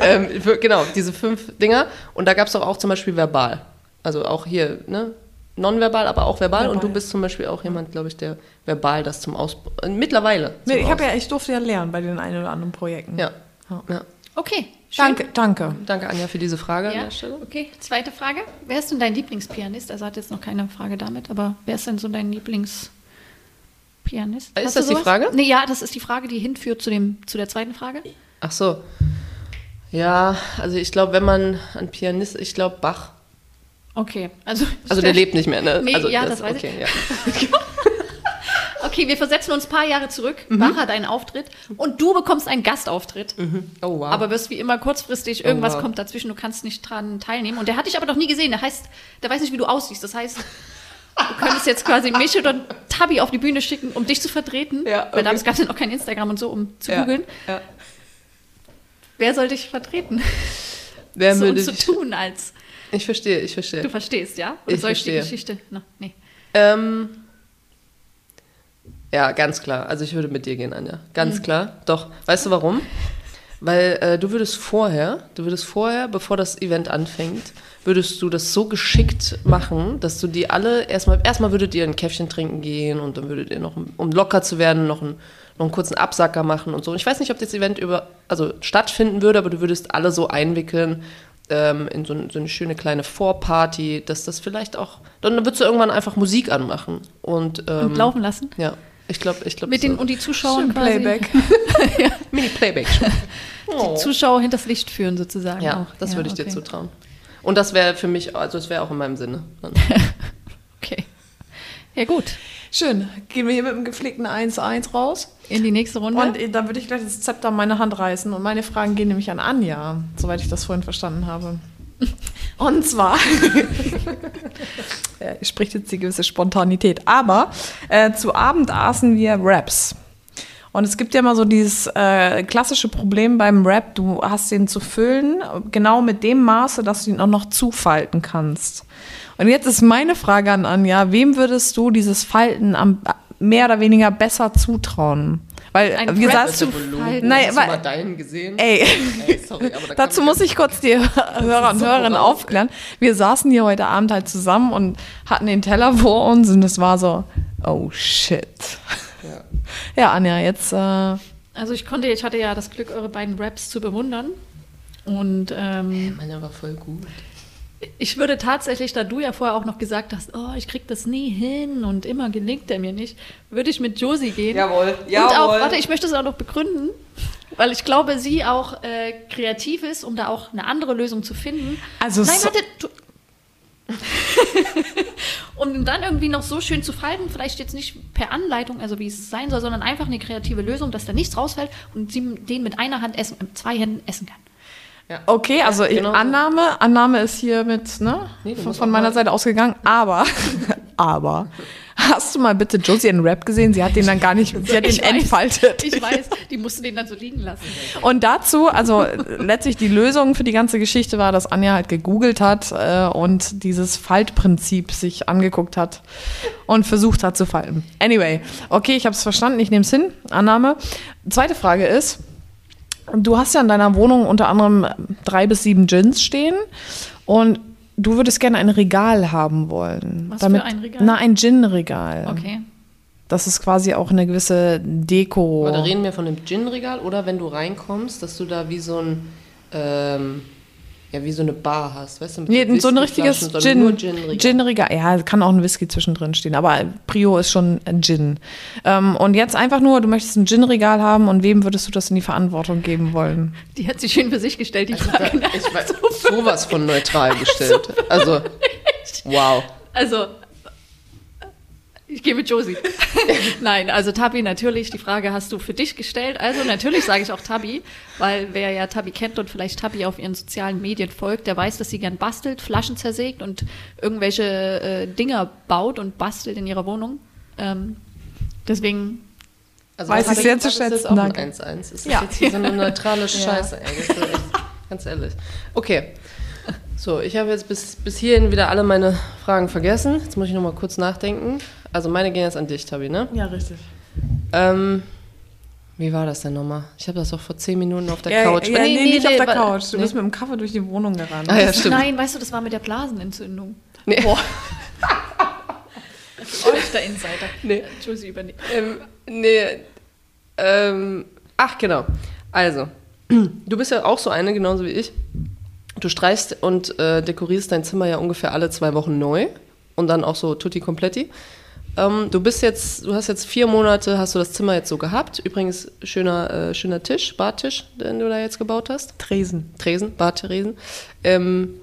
ähm, für, genau, diese fünf Dinger. Und da gab es doch auch zum Beispiel verbal. Also auch hier, ne? Nonverbal, aber auch verbal. Und Verbal. du bist zum Beispiel auch jemand, glaube ich, der verbal das zum Aus... Äh, mittlerweile. zum Nee, ich, hab Aus- ja, ich durfte ja lernen bei den ein oder anderen Projekten. ja. Ja. ja. Okay, schön. Danke, danke. Danke, Anja, für diese Frage an Ja, der Stelle. okay. Zweite Frage. Wer ist denn dein Lieblingspianist? Also hat jetzt noch keine Frage damit, aber wer ist denn so dein Lieblingspianist? Ist Hast das die? Frage? Nee, ja, das ist die Frage, die hinführt zu, dem, zu der zweiten Frage. Ach so. Ja, also ich glaube, wenn man an Pianist, ich glaube Bach. Okay, also. Also der lebt nicht mehr, ne? Nee, also ja, das weiß ich. okay, Ja. Okay, wir versetzen uns ein paar Jahre zurück. Mhm. Bach hat einen Auftritt und du bekommst einen Gastauftritt. Oh, wow. Aber wirst wie immer kurzfristig, irgendwas wow. kommt dazwischen, du kannst nicht dran teilnehmen. Und der hat dich aber noch nie gesehen. Der heißt, der weiß nicht, wie du aussiehst. Das heißt, du könntest jetzt quasi mich oder Tabi auf die Bühne schicken, um dich zu vertreten. Ja, Weil okay. damals gab es ja noch kein Instagram und so, um zu ja. googeln. Ja. Wer soll dich vertreten? Wer so würde zu ich, tun, als ich verstehe, ich verstehe. du verstehst, ja? Oder Ich soll ich die verstehe. Geschichte? No, nee. Ähm, ja, ganz klar. Also ich würde mit dir gehen, Anja. Ganz Mhm. klar. Doch. Weißt du warum? Weil äh, du würdest vorher, du würdest vorher, bevor das Event anfängt, würdest du das so geschickt machen, dass du die alle erstmal, erstmal würdet ihr ein Käffchen trinken gehen und dann würdet ihr noch, um locker zu werden, noch einen, noch einen kurzen Absacker machen und so. Und ich weiß nicht, ob das Event über, also stattfinden würde, aber du würdest alle so einwickeln ähm, in so, so eine schöne kleine Vorparty, dass das vielleicht auch, dann würdest du irgendwann einfach Musik anmachen und, ähm, Und laufen lassen? ja, ich glaube, ich glaube. Mit den, und die Zuschauer Schön quasi, Playback. Mini-Playback-Show. die Zuschauer hinters Licht führen sozusagen Ja, auch. das würde ich dir okay. zutrauen. Und das wäre für mich, also das wäre auch in meinem Sinne. Okay. Ja gut, Schön. Gehen wir hier mit dem gepflegten 1-1 raus. in die nächste Runde. Und äh, dann würde ich gleich das Zepter in meine Hand reißen. Und meine Fragen gehen nämlich an Anja, soweit ich das vorhin verstanden habe. Und zwar, ja, spricht jetzt die gewisse Spontanität, aber äh, zu Abend aßen wir Raps. Und es gibt ja immer so dieses äh, klassische Problem beim Rap, du hast den zu füllen, genau mit dem Maße, dass du ihn auch noch zufalten kannst. Und jetzt ist meine Frage an Anja, wem würdest du dieses Falten am, mehr oder weniger besser zutrauen? Weil, Ein wie Rap sagst zu du, falten. Nein, Hast weil- du mal deinen gesehen? ey, Ey, sorry, aber da Dazu muss ich kurz die Hörer und so Hörerinnen aufklären. Wir saßen hier heute Abend halt zusammen und hatten den Teller vor uns und es war so, oh shit. Ja. Ja, Anja, jetzt, äh, Also ich konnte, ich hatte ja das Glück, eure beiden Raps zu bewundern. Und ähm, Meiner war voll gut. Ich würde tatsächlich, da du ja vorher auch noch gesagt hast, oh, ich krieg das nie hin und immer gelingt der mir nicht, würde ich mit Josie gehen. Jawohl, Und auch, warte, ich möchte es auch noch begründen, weil ich glaube, sie auch äh, kreativ ist, um da auch eine andere Lösung zu finden. Also Nein, so- warte. Du um ihn dann irgendwie noch so schön zu falten, vielleicht jetzt nicht per Anleitung, also wie es sein soll, sondern einfach eine kreative Lösung, dass da nichts rausfällt und sie den mit einer Hand essen, mit zwei Händen essen kann. Okay, also genau so. Annahme, Annahme ist hier mit, ne, Nee, von, von meiner Seite ausgegangen, aber, aber, hast du mal bitte Josie in Rap gesehen? Sie hat den dann gar nicht, sie hat den Ich weiß. entfaltet. Ich weiß, die musste den dann so liegen lassen. Und dazu, also letztlich die Lösung für die ganze Geschichte war, dass Anja halt gegoogelt hat äh, und dieses Faltprinzip sich angeguckt hat und versucht hat zu falten. Anyway, okay, ich habe es verstanden, ich nehme es hin, Annahme. Zweite Frage ist, du hast ja in deiner Wohnung unter anderem drei bis sieben Gins stehen und du würdest gerne ein Regal haben wollen. Was für ein Regal? Na, ein Gin-Regal. Okay. Das ist quasi auch eine gewisse Deko. Oder reden wir von einem Gin-Regal oder wenn du reinkommst, dass du da wie so ein, ähm, ja, wie so eine Bar hast, weißt du? Mit Nee, so ein richtiges Gin, Gin-Regal. Gin-Regal. Ja, kann auch ein Whisky zwischendrin stehen, aber Prio ist schon ein Gin. Ähm, und jetzt einfach nur, du möchtest ein Gin-Regal haben und wem würdest du das in die Verantwortung geben wollen? Die hat sich schön für sich gestellt, die Frage. Da- Ich weiß, sowas von neutral gestellt. Also, wow. Also, ich gehe mit Josie. Nein, also Tabi, natürlich, die Frage hast du für dich gestellt. Also natürlich sage ich auch Tabi, weil wer ja Tabi kennt und vielleicht Tabi auf ihren sozialen Medien folgt, der weiß, dass sie gern bastelt, Flaschen zersägt und irgendwelche äh, Dinger baut und bastelt in ihrer Wohnung. Ähm, deswegen, Also Weiß ich sehr zu das ist schätzen, auch ein danke. 1-1. Das ist Ja. jetzt hier so eine neutrale Scheiße, echt, ganz ehrlich. Okay. So, ich habe jetzt bis, bis hierhin wieder alle meine Fragen vergessen. Jetzt muss ich noch mal kurz nachdenken. Also meine gehen jetzt an dich, Tabi, ne? Ja, richtig. Ähm, wie war das denn nochmal? Ich habe das doch vor zehn Minuten auf der Ja, Couch. Ja, nee, nicht auf der Couch. Du nee. bist mit dem Kaffee durch die Wohnung gerannt. Ah ja, stimmt. nein, weißt du, das war mit der Blasenentzündung. Nee. Boah. Euch der Insider. Nee. Josie übernimmt. Ähm, nee. Ähm, ach, genau. Also, du bist ja auch so eine, genauso wie ich. Du streichst und äh, dekorierst dein Zimmer ja ungefähr alle zwei Wochen neu. Und dann auch so tutti completi. Ähm, du bist jetzt, du hast jetzt vier Monate, hast du das Zimmer jetzt so gehabt. Übrigens, schöner, äh, schöner Tisch, Bartisch, den du da jetzt gebaut hast. Tresen. Tresen, Bartresen. Ähm,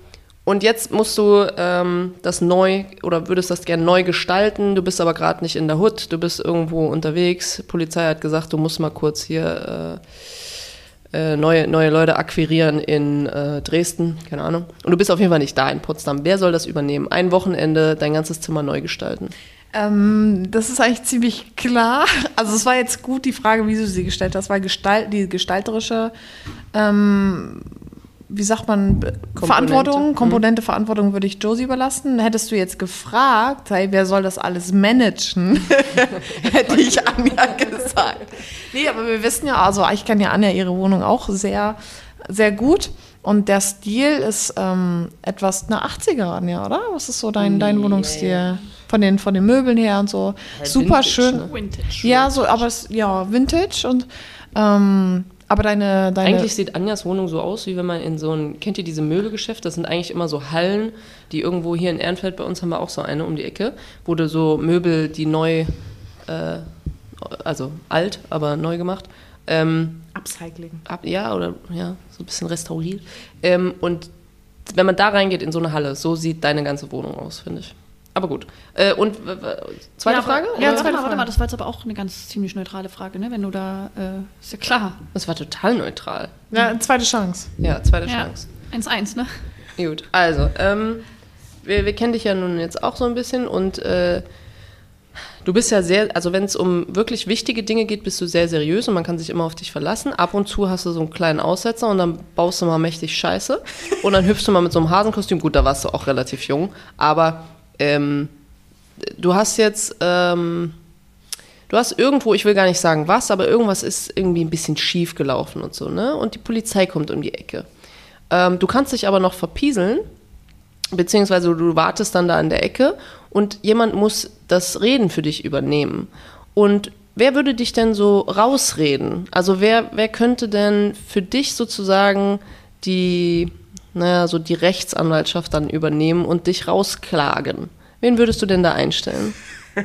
Und jetzt musst du ähm, das neu oder würdest das gerne neu gestalten. Du bist aber gerade nicht in der Hut, du bist irgendwo unterwegs. Polizei hat gesagt, du musst mal kurz hier äh, äh, neue, neue Leute akquirieren in äh, Dresden, keine Ahnung. Und du bist auf jeden Fall nicht da in Potsdam. Wer soll das übernehmen? Ein Wochenende dein ganzes Zimmer neu gestalten. Ähm, das ist eigentlich ziemlich klar. Also es war jetzt gut die Frage, wie du sie gestellt hast, weil Gestalt, die gestalterische, ähm, wie sagt man, Verantwortung, Komponente Verantwortung würde ich Josie überlassen. Hättest du jetzt gefragt, hey, wer soll das alles managen, hätte ich Anja gesagt. Nee, aber wir wissen ja, also ich kenne ja Anja ihre Wohnung auch sehr, sehr gut. Und der Stil ist ähm, etwas eine 80er, Anja, oder? Was ist so dein, dein Wohnungsstil? Von den, von den Möbeln her und so. Ja, Super Vintage, schön. ne? Vintage. Ja, so, aber es, ja, Vintage und ähm, aber deine, deine Eigentlich sieht Anjas Wohnung so aus, wie wenn man in so ein, kennt ihr diese Möbelgeschäfte? Das sind eigentlich immer so Hallen, die irgendwo hier in Ehrenfeld, bei uns haben wir auch so eine um die Ecke, wo du so Möbel, die neu, äh, also alt, aber neu gemacht, ähm, Upcycling. ab, ja, oder ja, so ein bisschen restauriert. Ähm, und wenn man da reingeht in so eine Halle, so sieht deine ganze Wohnung aus, finde ich. Aber gut. Äh, und zweite ja, Frage? Ja, oder? warte mal, warte mal, das war jetzt aber auch eine ganz ziemlich neutrale Frage, ne? Wenn du da, äh, ist ja klar. Das war total neutral. Ja, zweite Chance. Ja, zweite Ja. Chance. 1-1, ne? Gut, also, ähm, wir, wir kennen dich ja nun jetzt auch so ein bisschen und äh, du bist ja sehr, also wenn es um wirklich wichtige Dinge geht, bist du sehr seriös und man kann sich immer auf dich verlassen. Ab und zu hast du so einen kleinen Aussetzer und dann baust du mal mächtig Scheiße und dann hüpfst du mal mit so einem Hasenkostüm. Gut, da warst du auch relativ jung, aber ähm, du hast jetzt, ähm, du hast irgendwo, ich will gar nicht sagen was, aber irgendwas ist irgendwie ein bisschen schief gelaufen und so, ne? Und die Polizei kommt um die Ecke. Ähm, du kannst dich aber noch verpieseln, beziehungsweise du wartest dann da an der Ecke und jemand muss das Reden für dich übernehmen. Und wer würde dich denn so rausreden? Also wer, wer könnte denn für dich sozusagen die, naja, so die Rechtsanwaltschaft dann übernehmen und dich rausklagen? Wen würdest du denn da einstellen?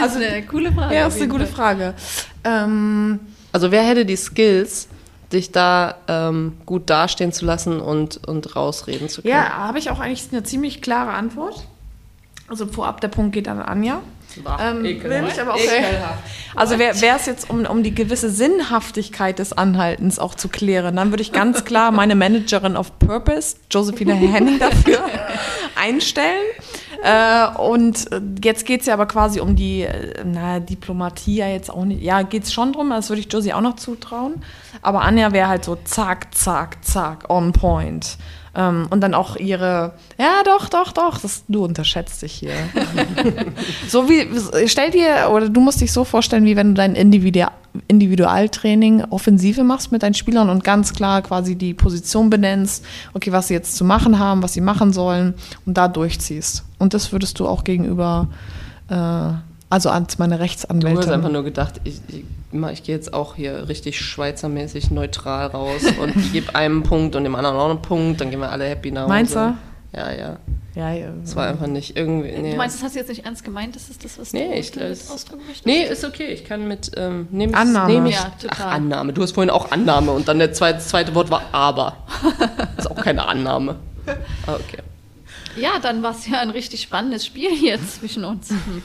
Also eine coole Frage. Ja, ist eine gute Fall. Frage. Ähm, Also wer hätte die Skills, dich da ähm, gut dastehen zu lassen und, und rausreden zu können? ja, habe ich auch eigentlich eine ziemlich klare Antwort. Also vorab, der Punkt geht an Anja. Ähm, will mich aber auch Also wäre es jetzt, um, um die gewisse Sinnhaftigkeit des Anhaltens auch zu klären, dann würde ich ganz klar meine Managerin of Purpose, Josephine Henning, dafür einstellen. Äh, und äh, jetzt geht es ja aber quasi um die, äh, naja, Diplomatie ja jetzt auch nicht. Ja, geht es schon drum, das würde ich Josie auch noch zutrauen. Aber Anja wäre halt so zack, zack, zack, on point. Ähm, und dann auch ihre, ja doch, doch, doch, das, du unterschätzt dich hier. so wie, stell dir, oder du musst dich so vorstellen, wie wenn du dein Individu Individualtraining Offensive machst mit deinen Spielern und ganz klar quasi die Position benennst, okay, was sie jetzt zu machen haben, was sie machen sollen und da durchziehst. Und das würdest du auch gegenüber, äh, also als meine Du hast einfach Rechtsanwältin. nur gedacht, ich, ich, ich gehe jetzt auch hier richtig schweizermäßig neutral raus und gebe einem Punkt und dem anderen auch einen Punkt, dann gehen wir alle happy nach Hause. Meinst du? Ja, ja. Ja, ja. Das war einfach nicht irgendwie. Nee, Du meinst, das hast du jetzt nicht ernst gemeint? Das ist das, was Nee, du ich- das- ausdrücken möchtest? nee, ist okay. Ich kann mit. Ähm, nehm ich, Annahme. Nehm ich, Ja, ach. Annahme. Du hast vorhin auch Annahme und dann der zweite, das zweite Wort war aber. ist auch keine Annahme. Ah, okay. Ja, dann war es ja ein richtig spannendes Spiel hier zwischen uns. Hm.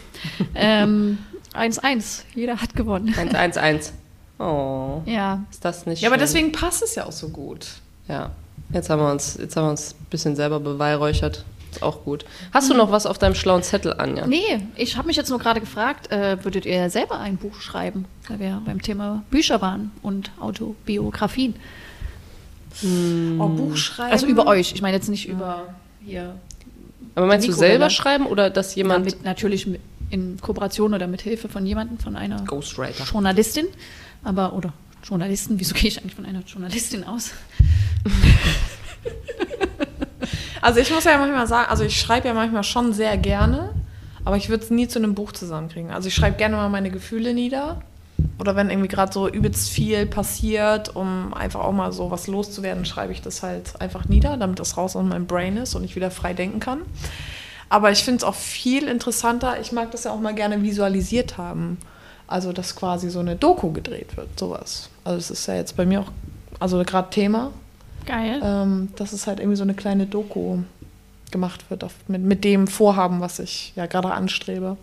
Ähm, 1-1. Jeder hat gewonnen. 1-1-1. Oh, Ja. ist das nicht Ja, aber schön. deswegen passt es ja auch so gut. Ja, jetzt haben wir uns, jetzt haben wir uns ein bisschen selber beweihräuchert. Ist auch gut. Hast du noch was auf deinem schlauen Zettel, Anja? Nee, ich habe mich jetzt nur gerade gefragt, äh, würdet ihr selber ein Buch schreiben, weil wir beim Thema Bücher waren und Autobiografien? Oh, Buchschreiben. Also über euch. Ich meine jetzt nicht über hier. Aber meinst du selber schreiben oder dass Ja, jemand mit, natürlich mit, in Kooperation oder mit Hilfe von jemandem, von einer Ghostwriter? Journalistin. Aber, oder Journalisten, wieso gehe ich eigentlich von einer Journalistin aus? Also ich muss ja manchmal sagen, also ich schreibe ja manchmal schon sehr gerne, aber ich würde es nie zu einem Buch zusammenkriegen. Also ich schreibe gerne mal meine Gefühle nieder. Oder wenn irgendwie gerade so übelst viel passiert, um einfach auch mal so was loszuwerden, schreibe ich das halt einfach nieder, damit das raus aus meinem Brain ist und ich wieder frei denken kann. Aber ich finde es auch viel interessanter, ich mag das ja auch mal gerne visualisiert haben. Also, dass quasi so eine Doku gedreht wird, sowas. Also, es ist ja jetzt bei mir auch, also gerade Thema. Geil. ähm, dass es halt irgendwie so eine kleine Doku gemacht wird auf, mit, mit dem Vorhaben, was ich ja gerade anstrebe.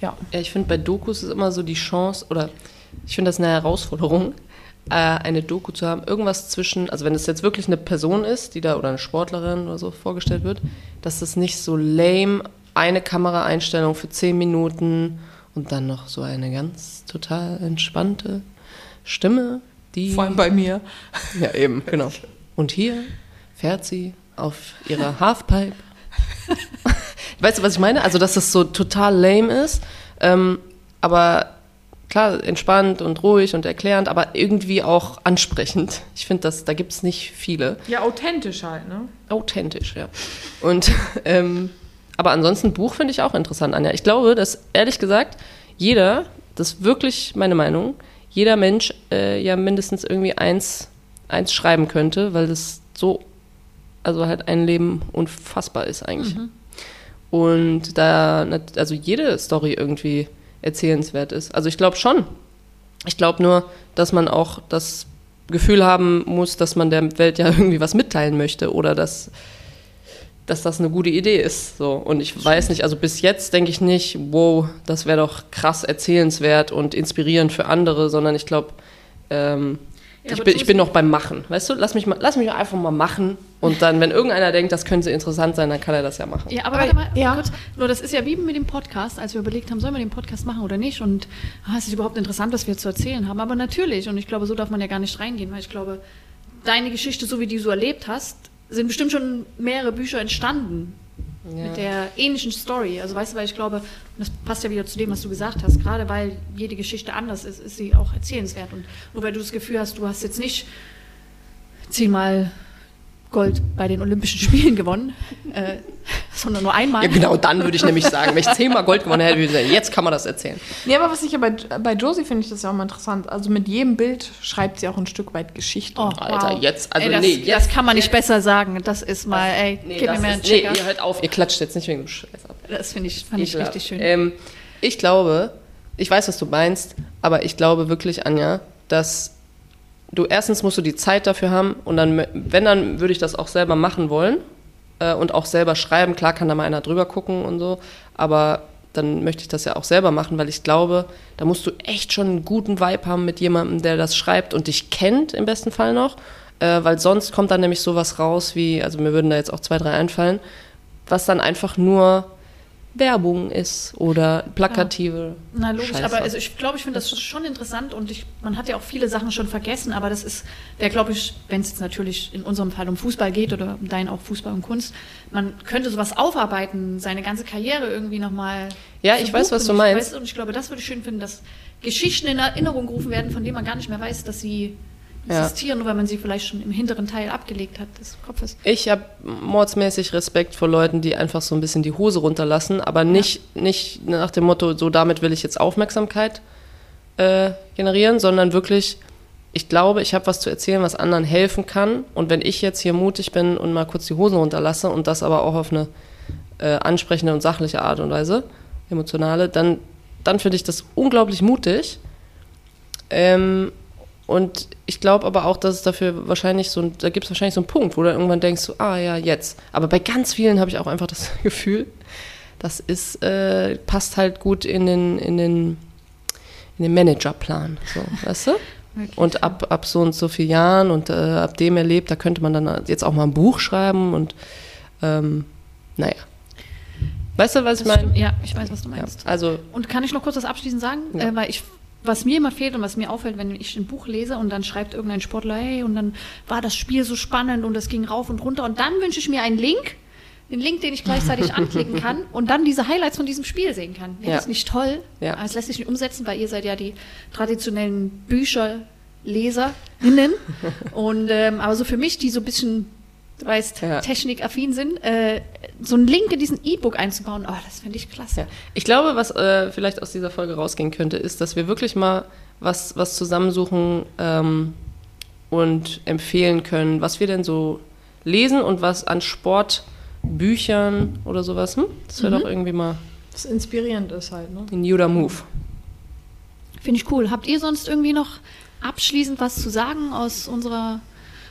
Ja. Ja, ich finde, bei Dokus ist immer so die Chance, oder ich finde das eine Herausforderung, äh, eine Doku zu haben. Irgendwas zwischen, also wenn es jetzt wirklich eine Person ist, die da, oder eine Sportlerin oder so vorgestellt wird, dass es nicht so lame, eine Kameraeinstellung für zehn Minuten und dann noch so eine ganz total entspannte Stimme, die. Vor allem bei mir. Ja, eben, genau. Und hier fährt sie auf ihrer Halfpipe. weißt du, was ich meine? Also, dass das so total lame ist, ähm, aber klar, entspannt und ruhig und erklärend, aber irgendwie auch ansprechend. Ich finde, da gibt es nicht viele. Ja, authentisch halt, ne? Authentisch, ja. Und, ähm, aber ansonsten Buch finde ich auch interessant, Anja. Ich glaube, dass ehrlich gesagt jeder, das ist wirklich meine Meinung, jeder Mensch äh, ja mindestens irgendwie eins, eins schreiben könnte, weil das so, also halt ein Leben unfassbar ist eigentlich. Und da, also jede Story irgendwie erzählenswert ist. Also ich glaube schon. Ich glaube nur, dass man auch das Gefühl haben muss, dass man der Welt ja irgendwie was mitteilen möchte oder dass, dass das eine gute Idee ist. So. Und ich weiß nicht, also bis jetzt denke ich nicht, wow, das wäre doch krass erzählenswert und inspirierend für andere, sondern ich glaube, ähm, Ja, ich, bin, ich bin noch beim Machen. Weißt du, lass mich, mal, lass mich einfach mal machen und dann, wenn irgendeiner denkt, das könnte interessant sein, dann kann er das ja machen. Ja, aber Aber- warte mal, ja. kurz. Nur das ist ja wie mit dem Podcast, als wir überlegt haben, sollen wir den Podcast machen oder nicht? Und ah, es ist überhaupt interessant, was wir zu erzählen haben. Aber natürlich, und ich glaube, so darf man ja gar nicht reingehen, weil ich glaube, deine Geschichte, so wie du so erlebt hast, sind bestimmt schon mehrere Bücher entstanden. Mit der ähnlichen Story. Also weißt du, weil ich glaube, das passt ja wieder zu dem, was du gesagt hast, gerade weil jede Geschichte anders ist, ist sie auch erzählenswert. Und nur weil du das Gefühl hast, du hast jetzt nicht zehnmal Gold bei den Olympischen Spielen gewonnen, äh, sondern nur einmal. Ja, genau, dann würde ich nämlich sagen, wenn ich zehnmal Gold gewonnen hätte, würde ich sagen, jetzt kann man das erzählen. Nee, aber was ich ja bei, bei Josie finde ich das ja auch mal interessant. Also mit jedem Bild schreibt sie auch ein Stück weit Geschichte. Oh, Alter, wow. jetzt, also ey, das, nee, jetzt. das kann man nicht besser sagen. Das ist mal, ey, Nee, gib mir mal einen ist, nee, Checker. ihr hört auf, ihr klatscht jetzt nicht wegen dem Scheiß ab. das finde ich, fand ich Ekelhaft. richtig schön. Ähm, ich glaube, ich weiß, was du meinst, aber ich glaube wirklich, Anja, dass du erstens musst du die Zeit dafür haben und dann, wenn, dann würde ich das auch selber machen wollen äh, und auch selber schreiben. Klar kann da mal einer drüber gucken und so, aber dann möchte ich das ja auch selber machen, weil ich glaube, da musst du echt schon einen guten Vibe haben mit jemandem, der das schreibt und dich kennt, im besten Fall noch, äh, weil sonst kommt dann nämlich sowas raus wie, also mir würden da jetzt auch zwei, drei einfallen, was dann einfach nur Werbung ist oder plakative. Na logisch, Scheiße. aber also ich glaube, ich finde das schon interessant und ich, man hat ja auch viele Sachen schon vergessen, aber das ist, der glaube ich, wenn es jetzt natürlich in unserem Fall um Fußball geht oder um dein auch Fußball und Kunst, man könnte sowas aufarbeiten, seine ganze Karriere irgendwie nochmal. Ja, ich weiß, was du meinst. weiß, und ich glaube, das würde ich schön finden, dass Geschichten in Erinnerung gerufen werden, von denen man gar nicht mehr weiß, dass sie Ja. existieren, nur weil man sie vielleicht schon im hinteren Teil abgelegt hat des Kopfes. Ich habe mordsmäßig Respekt vor Leuten, die einfach so ein bisschen die Hose runterlassen, aber nicht, nicht nach dem Motto, so damit will ich jetzt Aufmerksamkeit äh, generieren, sondern wirklich, ich glaube, ich habe was zu erzählen, was anderen helfen kann. Und wenn ich jetzt hier mutig bin und mal kurz die Hosen runterlasse und das aber auch auf eine äh, ansprechende und sachliche Art und Weise, emotionale, dann, dann finde ich das unglaublich mutig. Ähm, und ich glaube aber auch, dass es dafür wahrscheinlich so, ein- da gibt es wahrscheinlich so einen Punkt, wo du irgendwann denkst, so, ah ja, jetzt. Aber bei ganz vielen habe ich auch einfach das Gefühl, das ist, äh, passt halt gut in den, in den, in den Managerplan, so, weißt du? Wirklich. Und ab, ab so und so vielen Jahren und äh, ab dem erlebt, da könnte man dann jetzt auch mal ein Buch schreiben und ähm, naja. Weißt du, was ich Das meine? stimmt. Ja, ich weiß, was du Ja, meinst. also, Und kann ich noch kurz das abschließend sagen? Ja. Äh, weil ich, was mir immer fehlt und was mir auffällt, wenn ich ein Buch lese und dann schreibt irgendein Sportler, hey, und dann war das Spiel so spannend und es ging rauf und runter und dann wünsche ich mir einen Link, den Link, den ich gleichzeitig anklicken kann und dann diese Highlights von diesem Spiel sehen kann. Wäre Ja. das nicht toll? Ja. Aber es lässt sich nicht umsetzen, weil ihr seid ja die traditionellen Bücherleserinnen. und ähm, aber so für mich, die so ein bisschen, du weißt, Ja. technikaffin sind, äh, so einen Link in diesen E-Book einzubauen, oh, das finde ich klasse. Ja. Ich glaube, was äh, vielleicht aus dieser Folge rausgehen könnte, ist, dass wir wirklich mal was, was zusammensuchen ähm, und empfehlen können, was wir denn so lesen und was an Sportbüchern oder sowas. Hm? Das wäre Mhm. doch irgendwie mal Was inspirierend ist halt, ne? ein Judah Move. Finde ich cool. Habt ihr sonst irgendwie noch abschließend was zu sagen aus unserer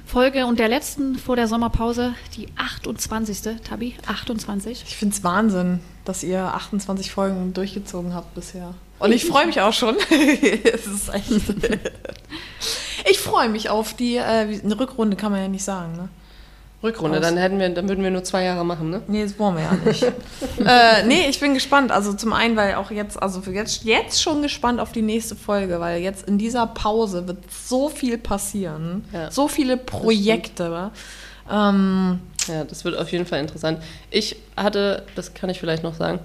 Folge und der letzten vor der Sommerpause, die 28. Tabi, 28. Ich finde es Wahnsinn, dass ihr 28 Folgen durchgezogen habt bisher. Und ich freue mich auch schon. es ist echt. ich freue mich auf die äh, eine Rückrunde, kann man ja nicht sagen, ne? Rückrunde, Aus. dann hätten wir, dann würden wir nur zwei Jahre machen, ne? Nee, das wollen wir ja nicht. äh, nee, ich bin gespannt. Also zum einen, weil auch jetzt, also für jetzt, jetzt schon gespannt auf die nächste Folge, weil jetzt in dieser Pause wird so viel passieren. Ja, so viele Projekte. Ähm, Ja, das wird auf jeden Fall interessant. Ich hatte, das kann ich vielleicht noch sagen,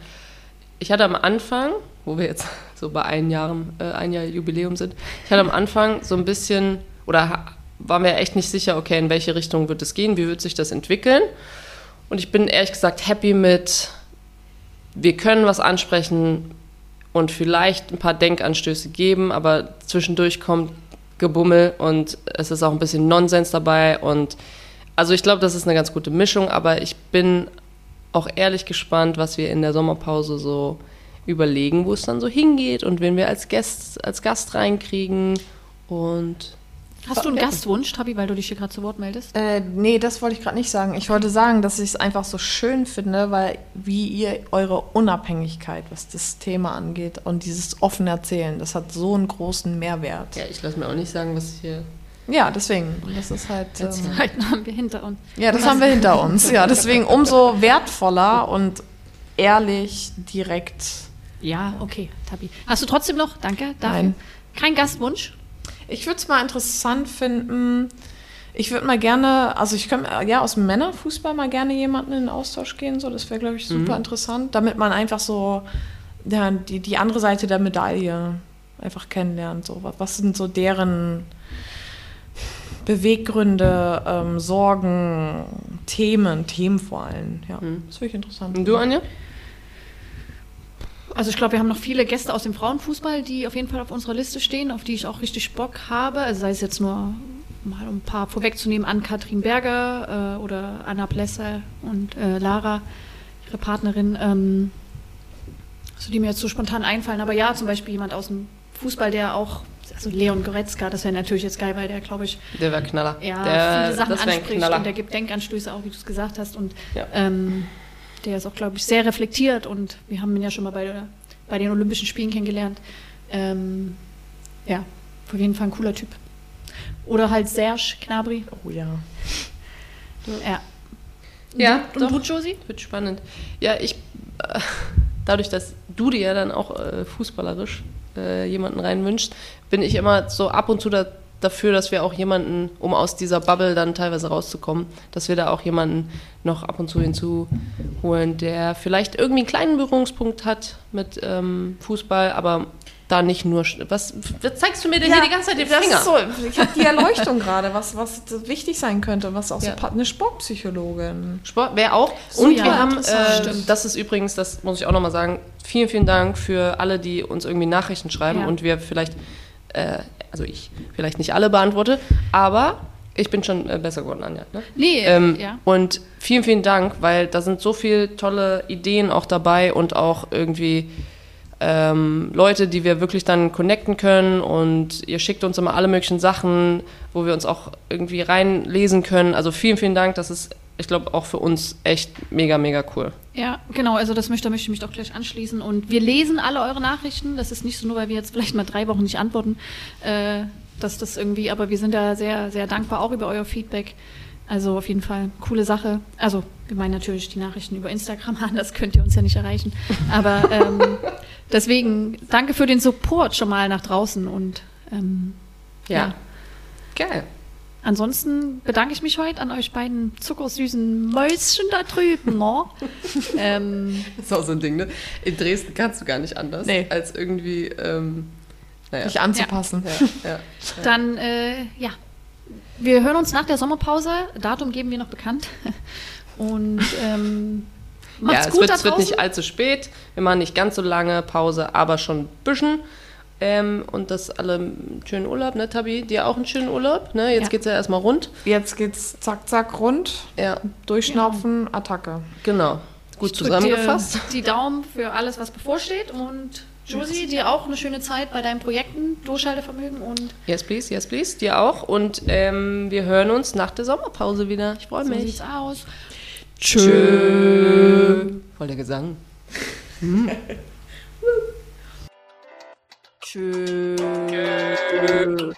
ich hatte am Anfang, wo wir jetzt so bei ein Jahr, äh, ein Jahr Jubiläum sind, ich hatte am Anfang so ein bisschen, oder waren wir echt nicht sicher, okay, in welche Richtung wird es gehen, wie wird sich das entwickeln. Und ich bin ehrlich gesagt happy mit, wir können was ansprechen und vielleicht ein paar Denkanstöße geben, aber zwischendurch kommt Gebummel und es ist auch ein bisschen Nonsens dabei und also ich glaube, das ist eine ganz gute Mischung, aber ich bin auch ehrlich gespannt, was wir in der Sommerpause so überlegen, wo es dann so hingeht und wen wir als Gast, als Gast reinkriegen und Hast du einen. Gastwunsch, Tabi, weil du dich hier gerade zu Wort meldest? äh, nee, das wollte ich gerade nicht sagen. Ich wollte sagen, dass ich es einfach so schön finde, weil wie ihr eure Unabhängigkeit, was das Thema angeht und dieses offene Erzählen, das hat so einen großen Mehrwert. ja, ich lasse mir auch nicht sagen, was hier Ja, deswegen. Das ist halt. Ähm, Halt haben wir hinter uns. Ja, das haben wir hinter uns. Ja, deswegen umso wertvoller und ehrlich, direkt. Ja, okay, Tabi. Hast du trotzdem noch, danke, dafür, Nein. kein Gastwunsch? Ich würde es mal interessant finden. Ich würde mal gerne, also ich könnte ja aus dem Männerfußball mal gerne jemanden in den Austausch gehen. So, das wäre, glaube ich, super interessant, damit man einfach so ja, die, die andere Seite der Medaille einfach kennenlernt. So, was, sind so deren Beweggründe, ähm, Sorgen, Themen, Themen vor allem. Ja, das finde ich interessant. Und du, Anja? Also ich glaube, wir haben noch viele Gäste aus dem Frauenfußball, die auf jeden Fall auf unserer Liste stehen, auf die ich auch richtig Bock habe. Also sei es jetzt nur mal um ein paar vorwegzunehmen, an Katrin Berger äh, oder Anna Plesser und äh, Lara, ihre Partnerin, ähm, so die mir jetzt so spontan einfallen. Aber ja, zum Beispiel jemand aus dem Fußball, der auch, also Leon Goretzka, das wäre natürlich jetzt geil, weil der, glaube ich, Der wäre Knaller. ja, der, viele Sachen anspricht und der gibt Denkanstöße auch, wie du es gesagt hast. Und Ja. ähm, der ist auch, glaube ich, sehr reflektiert und wir haben ihn ja schon mal bei, der, bei den Olympischen Spielen kennengelernt. Ähm, ja, auf jeden Fall ein cooler Typ. Oder halt Serge Knabri. Oh ja. Ja. Ja, Und doch. du, Josie? Wird spannend. Ja, ich, äh, dadurch, dass du dir ja dann auch äh, fußballerisch äh, jemanden reinwünschst, bin ich immer so ab und zu da, dafür, dass wir auch jemanden, um aus dieser Bubble dann teilweise rauszukommen, dass wir da auch jemanden noch ab und zu hinzuholen, der vielleicht irgendwie einen kleinen Berührungspunkt hat mit ähm, Fußball, aber da nicht nur. Was, was zeigst du mir denn hier die ganze Zeit den Finger? So, ich habe die Erleuchtung gerade, was, was wichtig sein könnte, was auch Ja. so eine Sportpsychologin. Sport wäre auch. So, und ja, wir haben, äh, das ist übrigens, das muss ich auch nochmal sagen, vielen, vielen Dank für alle, die uns irgendwie Nachrichten schreiben Ja. und wir vielleicht, äh, also ich vielleicht nicht alle beantworte, aber ich bin schon äh, besser geworden, Anja. Ne? Nee, Ähm, ja. Und vielen, vielen Dank, weil da sind so viele tolle Ideen auch dabei und auch irgendwie ähm, Leute, die wir wirklich dann connecten können und ihr schickt uns immer alle möglichen Sachen, wo wir uns auch irgendwie reinlesen können. Also vielen, vielen Dank. Das ist, ich glaube, auch für uns echt mega, mega cool. Ja, genau, also das möchte, möchte ich mich doch gleich anschließen. Und wir lesen alle eure Nachrichten. Das ist nicht so nur, weil wir jetzt vielleicht mal drei Wochen nicht antworten, äh, dass das irgendwie, aber wir sind da sehr, sehr dankbar auch über euer Feedback. Also auf jeden Fall coole Sache. Also wir meinen natürlich die Nachrichten über Instagram an, das könnt ihr uns ja nicht erreichen. Aber ähm, deswegen danke für den Support schon mal nach draußen und ähm, ja. Geil. Ansonsten bedanke ich mich heute an euch beiden zuckersüßen Mäuschen da drüben. Ne? ähm, Das ist auch so ein Ding, ne? In Dresden kannst du gar nicht anders, Nee. als irgendwie, ähm, naja. Sich anzupassen. ja, ja. Dann, äh, ja. Wir hören uns nach der Sommerpause. Datum geben wir noch bekannt. Und ähm, macht's ja, es gut wird, da es wird draußen. nicht allzu spät. Wir machen nicht ganz so lange Pause, aber schon ein bisschen. Ähm, und dass alle einen schönen Urlaub, ne, Tabi? Dir auch einen schönen Urlaub, ne? Jetzt ja. geht's ja erstmal rund. Jetzt geht's zack, zack, rund. Ja. Durchschnaufen, ja. Attacke. Genau. Gut ich zusammengefasst. die Daumen für alles, was bevorsteht und Josie, dir auch eine schöne Zeit bei deinen Projekten, Durchschaltevermögen und. Yes, please, yes, please, dir auch. Und ähm, wir hören uns nach der Sommerpause wieder. Ich freue mich. So sieht's aus. Tschö. Voll der Gesang. Hm. Tschüss. Okay.